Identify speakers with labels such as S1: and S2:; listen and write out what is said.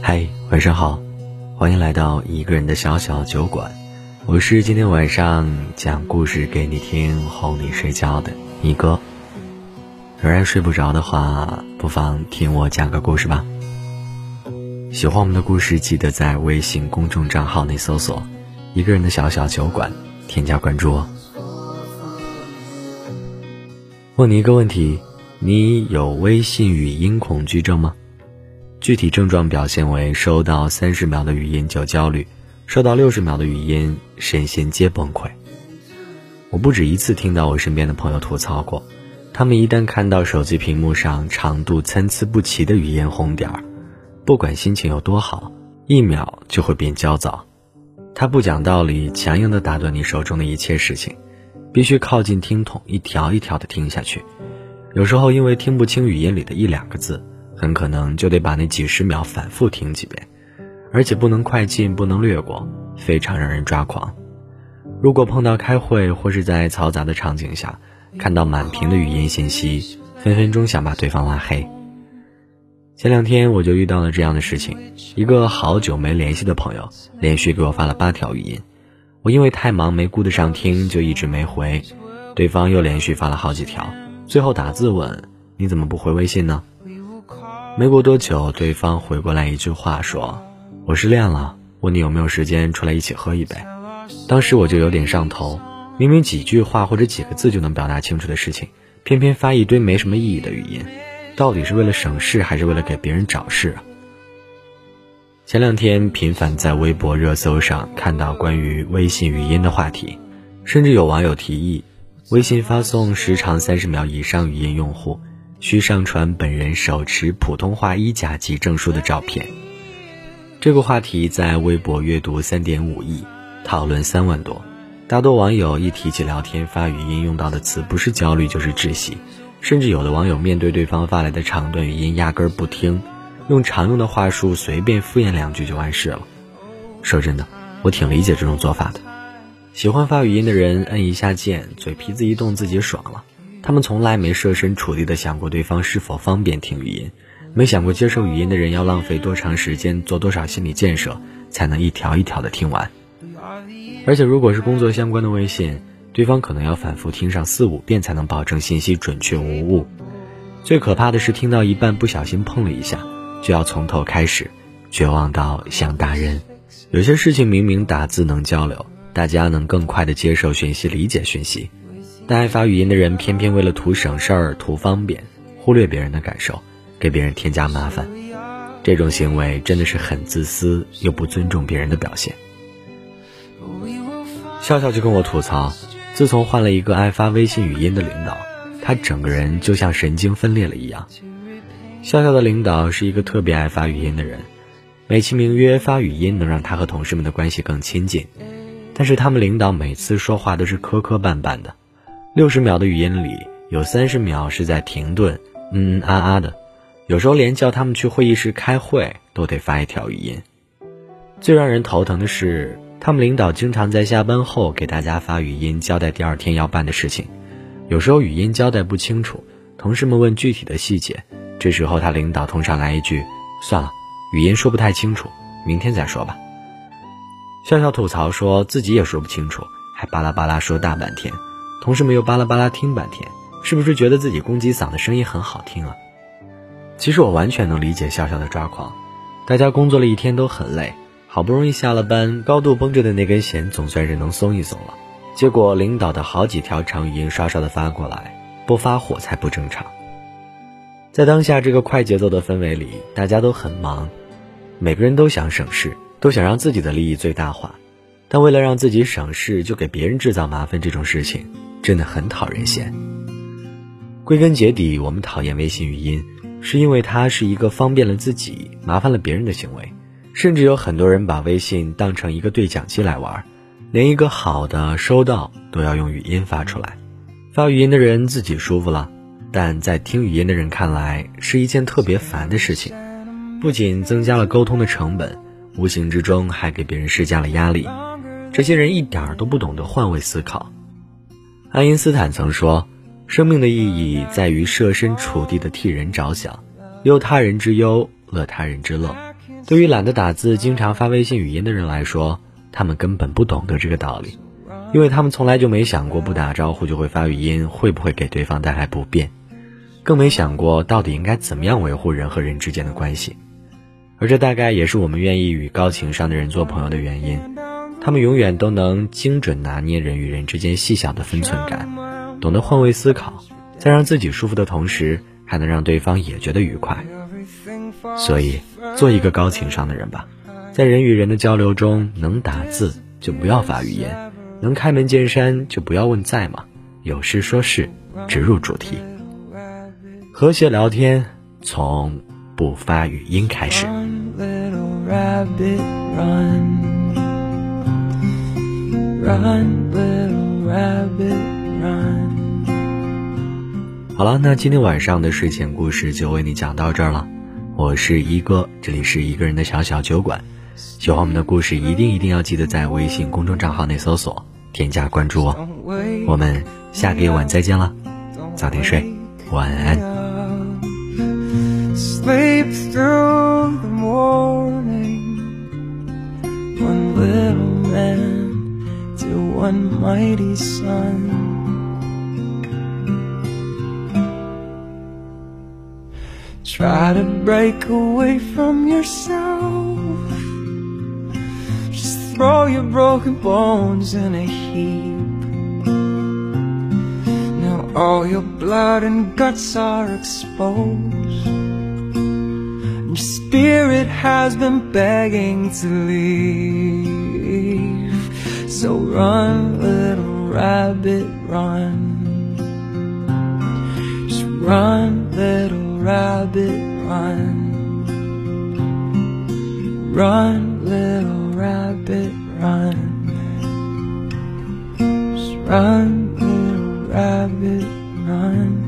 S1: 嗨，晚上好，欢迎来到一个人的小小酒馆。我是今天晚上讲故事给你听、哄你睡觉的一哥。仍然睡不着的话，不妨听我讲个故事吧。喜欢我们的故事，记得在微信公众账号内搜索“一个人的小小酒馆”，添加关注哦。问你一个问题：你有微信语音恐惧症吗？具体症状表现为收到三十秒的语音就焦虑，收到六十秒的语音身心皆崩溃。我不止一次听到我身边的朋友吐槽过，他们一旦看到手机屏幕上长度参差不齐的语音红点儿，不管心情有多好，一秒就会变焦躁。他不讲道理，强硬地打断你手中的一切事情，必须靠近听筒一条一条地听下去。有时候因为听不清语音里的一两个字。很可能就得把那几十秒反复听几遍，而且不能快进，不能略过，非常让人抓狂。如果碰到开会或是在嘈杂的场景下，看到满屏的语音信息，分分钟想把对方拉黑。前两天我就遇到了这样的事情，一个好久没联系的朋友连续给我发了八条语音，我因为太忙没顾得上听，就一直没回。对方又连续发了好几条，最后打字问：“你怎么不回微信呢？”没过多久，对方回过来一句话说：“我失恋了，问你有没有时间出来一起喝一杯。”当时我就有点上头，明明几句话或者几个字就能表达清楚的事情，偏偏发一堆没什么意义的语音，到底是为了省事还是为了给别人找事？前两天频繁在微博热搜上看到关于微信语音的话题，甚至有网友提议，微信发送时长三十秒以上语音用户。需上传本人手持普通话一甲级证书的照片。这个话题在微博阅读三点五亿，讨论三万多。大多网友一提起聊天发语音用到的词，不是焦虑就是窒息，甚至有的网友面对对方发来的长段语音，压根儿不听，用常用的话术随便敷衍两句就完事了。说真的，我挺理解这种做法的。喜欢发语音的人，摁一下键，嘴皮子一动，自己爽了。他们从来没设身处地的想过对方是否方便听语音，没想过接受语音的人要浪费多长时间，做多少心理建设才能一条一条的听完。而且如果是工作相关的微信，对方可能要反复听上四五遍才能保证信息准确无误。最可怕的是听到一半不小心碰了一下，就要从头开始，绝望到想打人。有些事情明明打字能交流，大家能更快的接受讯息、理解讯息。但爱发语音的人偏偏为了图省事儿、图方便，忽略别人的感受，给别人添加麻烦。这种行为真的是很自私又不尊重别人的表现。笑笑就跟我吐槽，自从换了一个爱发微信语音的领导，他整个人就像神经分裂了一样。笑笑的领导是一个特别爱发语音的人，美其名曰发语音能让他和同事们的关系更亲近，但是他们领导每次说话都是磕磕绊绊的。六十秒的语音里有三十秒是在停顿，嗯嗯啊啊的，有时候连叫他们去会议室开会都得发一条语音。最让人头疼的是，他们领导经常在下班后给大家发语音交代第二天要办的事情，有时候语音交代不清楚，同事们问具体的细节，这时候他领导通常来一句：“算了，语音说不太清楚，明天再说吧。”笑笑吐槽说自己也说不清楚，还巴拉巴拉说大半天。同事们又巴拉巴拉听半天，是不是觉得自己公鸡嗓的声音很好听啊？其实我完全能理解笑笑的抓狂。大家工作了一天都很累，好不容易下了班，高度绷着的那根弦总算是能松一松了。结果领导的好几条长语音刷刷的发过来，不发火才不正常。在当下这个快节奏的氛围里，大家都很忙，每个人都想省事，都想让自己的利益最大化，但为了让自己省事，就给别人制造麻烦，这种事情。真的很讨人嫌。归根结底，我们讨厌微信语音，是因为它是一个方便了自己、麻烦了别人的行为。甚至有很多人把微信当成一个对讲机来玩，连一个好的收到都要用语音发出来。发语音的人自己舒服了，但在听语音的人看来是一件特别烦的事情，不仅增加了沟通的成本，无形之中还给别人施加了压力。这些人一点儿都不懂得换位思考。爱因斯坦曾说：“生命的意义在于设身处地的替人着想，忧他人之忧，乐他人之乐。对于懒得打字、经常发微信语音的人来说，他们根本不懂得这个道理，因为他们从来就没想过不打招呼就会发语音会不会给对方带来不便，更没想过到底应该怎么样维护人和人之间的关系。而这大概也是我们愿意与高情商的人做朋友的原因，他们永远都能精准拿捏人与人之间细小的分寸感，懂得换位思考，在让自己舒服的同时，还能让对方也觉得愉快。所以，做一个高情商的人吧，在人与人的交流中，能打字就不要发语音，能开门见山就不要问在吗，有事说事，直入主题，和谐聊天从不发语音开始。好了，那今天晚上的睡前故事就为你讲到这儿了。我是一哥，这里是一个人的小小酒馆。喜欢我们的故事，一定一定要记得在微信公众账号内搜索、添加关注哦。我们下个夜晚再见了，早点睡，晚安。Try to break away from yourself. Just throw your broken bones in a heap. Now all your blood and guts are exposed. Your spirit has been begging to leave So run, little rabbit, run Just run, little rabbit, run. Run, little rabbit, run. Just run, little rabbit, run.